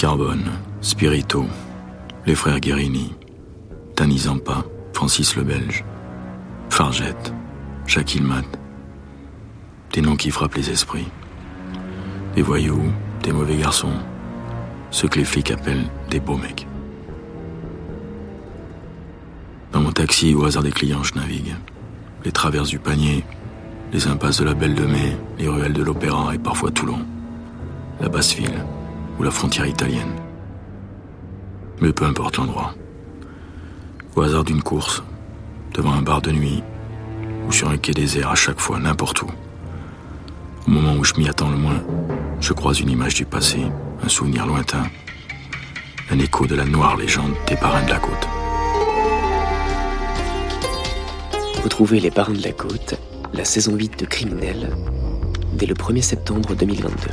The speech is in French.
Carbone, Spirito, les frères Guérini, Tani Zampa, Francis le Belge, Fargette, Jacques Ilmat. Des noms qui frappent les esprits. Des voyous, des mauvais garçons, ceux que les flics appellent des beaux mecs. Dans mon taxi, au hasard des clients, je navigue. Les traverses du panier, les impasses de la Belle de Mai, les ruelles de l'Opéra et parfois Toulon, la Basse-Ville ou la frontière italienne. Mais peu importe l'endroit. Au hasard d'une course, devant un bar de nuit, ou sur un quai désert à chaque fois, n'importe où. Au moment où je m'y attends le moins, je croise une image du passé, un souvenir lointain, un écho de la noire légende des parrains de la côte. Retrouvez les parrains de la côte, la saison 8 de Criminel, dès le 1er septembre 2022.